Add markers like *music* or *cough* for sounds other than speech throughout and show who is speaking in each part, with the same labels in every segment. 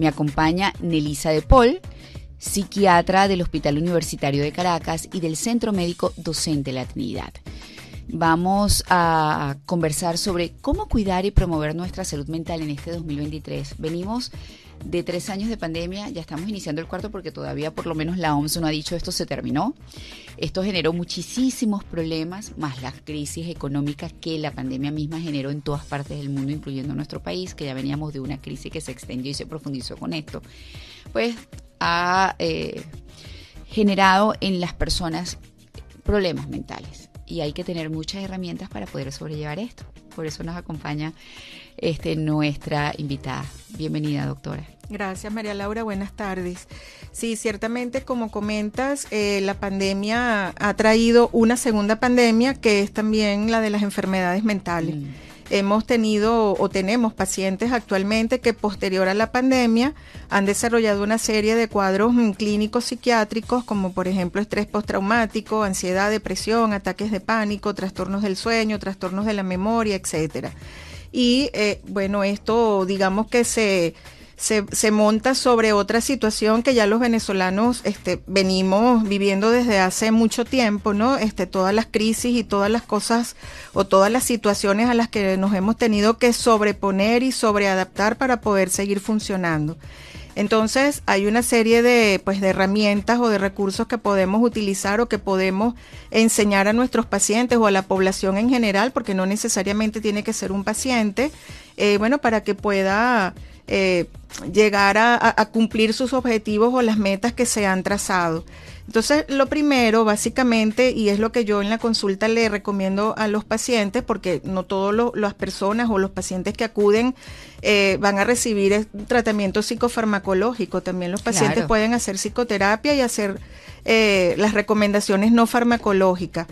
Speaker 1: Me acompaña Nelisa de Paul, psiquiatra del Hospital Universitario de Caracas y del Centro Médico Docente La Trinidad. Vamos a conversar sobre cómo cuidar y promover nuestra salud mental en este 2023. Venimos de tres años de pandemia, ya estamos iniciando el cuarto porque todavía por lo menos la OMS no ha dicho esto se terminó. Esto generó muchísimos problemas, más las crisis económicas que la pandemia misma generó en todas partes del mundo, incluyendo nuestro país, que ya veníamos de una crisis que se extendió y se profundizó con esto. Pues ha eh, generado en las personas problemas mentales y hay que tener muchas herramientas para poder sobrellevar esto. Por eso nos acompaña este, nuestra invitada. Bienvenida, doctora.
Speaker 2: Gracias, María Laura. Buenas tardes. Sí, ciertamente, como comentas, eh, la pandemia ha traído una segunda pandemia que es también la de las enfermedades mentales. Mm. Hemos tenido o tenemos pacientes actualmente que posterior a la pandemia han desarrollado una serie de cuadros mm, clínicos psiquiátricos como por ejemplo estrés postraumático, ansiedad, depresión, ataques de pánico, trastornos del sueño, trastornos de la memoria, etcétera. Y eh, bueno, esto digamos que se se, se, monta sobre otra situación que ya los venezolanos este, venimos viviendo desde hace mucho tiempo, ¿no? Este, todas las crisis y todas las cosas o todas las situaciones a las que nos hemos tenido que sobreponer y sobreadaptar para poder seguir funcionando. Entonces hay una serie de, pues, de herramientas o de recursos que podemos utilizar o que podemos enseñar a nuestros pacientes o a la población en general, porque no necesariamente tiene que ser un paciente, eh, bueno, para que pueda eh, llegar a, cumplir sus objetivos o las metas que se han trazado. Entonces, lo primero, básicamente, y es lo que yo en la consulta le recomiendo a los pacientes, porque no todas las personas o los pacientes que acuden eh, van a recibir tratamiento psicofarmacológico. También los pacientes pueden hacer psicoterapia y hacer eh, las recomendaciones no farmacológicas.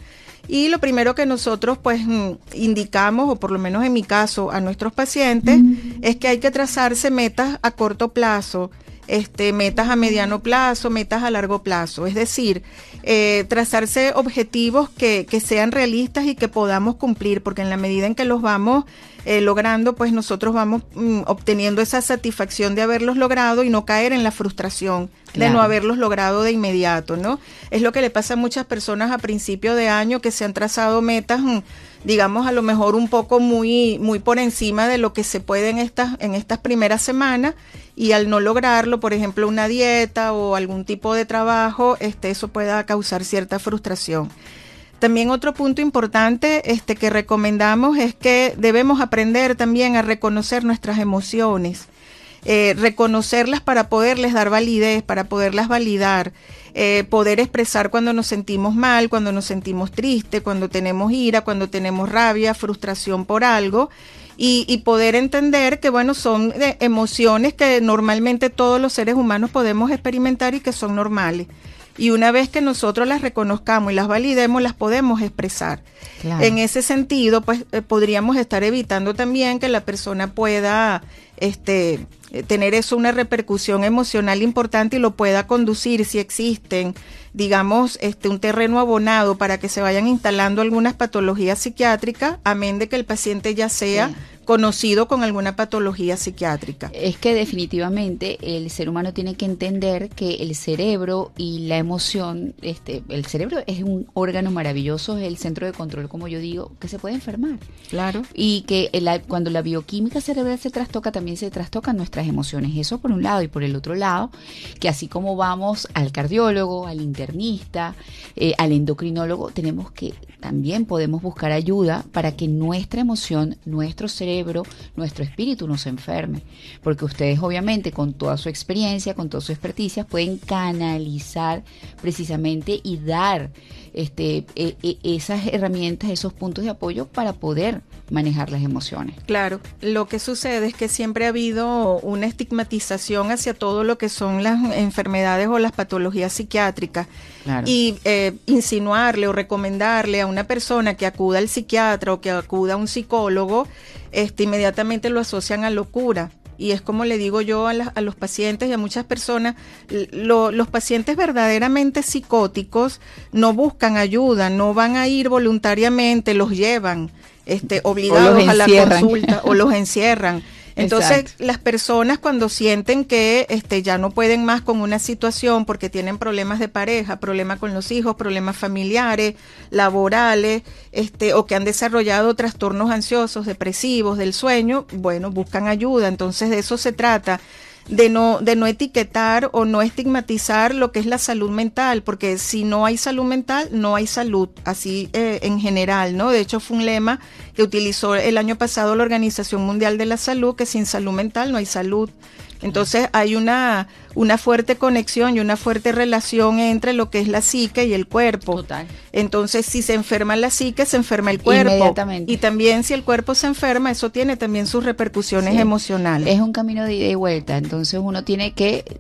Speaker 2: Y lo primero que nosotros pues mm, indicamos, o por lo menos en mi caso, a nuestros pacientes, es que hay que trazarse metas a corto plazo, este, metas a mediano plazo, metas a largo plazo. Es decir, eh, trazarse objetivos que, que, sean realistas y que podamos cumplir, porque en la medida en que los vamos eh, logrando, pues nosotros vamos mm, obteniendo esa satisfacción de haberlos logrado y no caer en la frustración de no haberlos logrado de inmediato, ¿no? Es lo que le pasa a muchas personas a principio de año que se han trazado metas, mm, digamos, a lo mejor un poco muy, muy por encima de lo que se puede en estas, en estas primeras semanas y al no lograrlo, por ejemplo, una dieta o algún tipo de trabajo, este, eso pueda causar cierta frustración. También otro punto importante este, que recomendamos es que debemos aprender también a reconocer nuestras emociones, eh, reconocerlas para poderles dar validez, para poderlas validar, eh, poder expresar cuando nos sentimos mal, cuando nos sentimos tristes, cuando tenemos ira, cuando tenemos rabia, frustración por algo. Y, y, poder entender que, bueno, son eh, emociones que normalmente todos los seres humanos podemos experimentar y que son normales y una vez que nosotros las reconozcamos y las validemos, las podemos expresar. En ese sentido, pues eh, podríamos estar evitando también que la persona pueda este, tener eso una repercusión emocional importante y lo pueda conducir si existen, digamos, este, un terreno abonado para que se vayan instalando algunas patologías psiquiátricas, amén de que el paciente ya sea conocido con alguna patología psiquiátrica.
Speaker 1: Es que definitivamente el ser humano tiene que entender que el cerebro y la emoción, este, el cerebro es un órgano maravilloso, es el centro de control, como yo digo, que se puede enfermar.
Speaker 2: Claro.
Speaker 1: Y que cuando la bioquímica cerebral se trastoca, también se trastocan nuestras emociones. Eso por un lado y por el otro lado, que así como vamos al cardiólogo, al internista, eh, al endocrinólogo, tenemos que también podemos buscar ayuda para que nuestra emoción, nuestro cerebro, nuestro espíritu no se enferme. Porque ustedes obviamente con toda su experiencia, con toda su experticia, pueden canalizar precisamente y dar este, e, e, esas herramientas, esos puntos de apoyo para poder manejar las emociones.
Speaker 2: Claro, lo que sucede es que siempre ha habido una estigmatización hacia todo lo que son las enfermedades o las patologías psiquiátricas. Y eh, insinuarle o recomendarle a una persona que acuda al psiquiatra o que acuda a un psicólogo, este, inmediatamente lo asocian a locura y es como le digo yo a, los pacientes y a muchas personas, los pacientes verdaderamente psicóticos no buscan ayuda, no van a ir voluntariamente, los llevan este, obligados a la consulta o los encierran. *laughs* Entonces, las personas cuando sienten que este, ya no pueden más con una situación porque tienen problemas de pareja, problemas con los hijos, problemas familiares, laborales, este, o que han desarrollado trastornos ansiosos, depresivos, del sueño, bueno, buscan ayuda. Entonces, de eso se trata de no, de no etiquetar o no estigmatizar lo que es la salud mental, porque si no hay salud mental, no hay salud, así eh, en general, ¿no? De hecho, fue un lema que utilizó el año pasado la Organización Mundial de la Salud, que sin salud mental no hay salud. Entonces hay una, una fuerte conexión y una fuerte relación entre lo que es la psique y el cuerpo. Total. Entonces, si se enferma la psique, se enferma el cuerpo. Inmediatamente. Y también si el cuerpo se enferma, eso tiene también sus repercusiones emocionales.
Speaker 1: Es un camino de ida y vuelta. Entonces, uno tiene que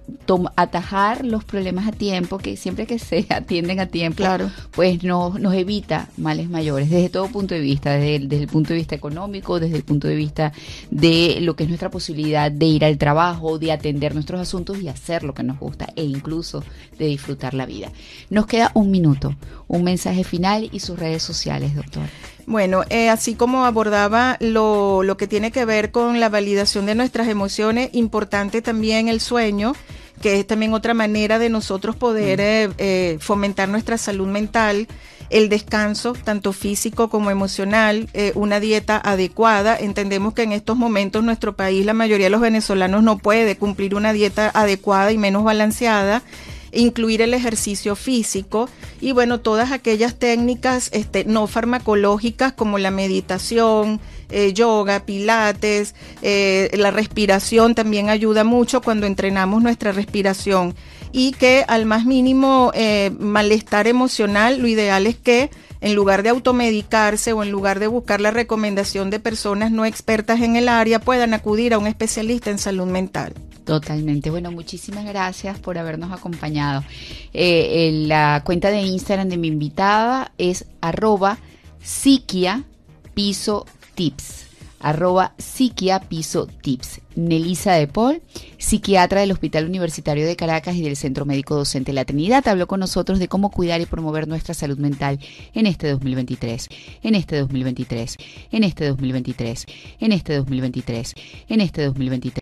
Speaker 1: atajar los problemas a tiempo, que siempre que se *laughs* atienden a tiempo, claro. pues no, nos evita males mayores, desde todo punto de vista, desde desde el punto de vista económico, desde el punto de vista de lo que es nuestra posibilidad de ir al trabajo, de atender nuestros asuntos y hacer lo que nos gusta e incluso de disfrutar la vida. Nos queda un minuto, un mensaje final y sus redes sociales, doctor.
Speaker 2: Bueno, eh, así como abordaba lo, lo que tiene que ver con la validación de nuestras emociones, importante también el sueño que es también otra manera de nosotros poder mm. eh, eh, fomentar nuestra salud mental el descanso, tanto físico como emocional, eh, una dieta adecuada. Entendemos que en estos momentos nuestro país, la mayoría de los venezolanos no puede cumplir una dieta adecuada y menos balanceada incluir el ejercicio físico y bueno, todas aquellas técnicas este, no farmacológicas como la meditación, eh, yoga, pilates, eh, la respiración también ayuda mucho cuando entrenamos nuestra respiración y que al más mínimo eh, malestar emocional, lo ideal es que en lugar de automedicarse o en lugar de buscar la recomendación de personas no expertas en el área, puedan acudir a un especialista en salud mental.
Speaker 1: Totalmente. Bueno, muchísimas gracias por habernos acompañado. La cuenta de Instagram de mi invitada es arroba psiquia piso tips arroba psiquia piso tips. Nelisa de Paul, psiquiatra del Hospital Universitario de Caracas y del Centro Médico Docente La Trinidad, habló con nosotros de cómo cuidar y promover nuestra salud mental en este 2023, en este 2023, en este 2023, en este 2023, en este 2023.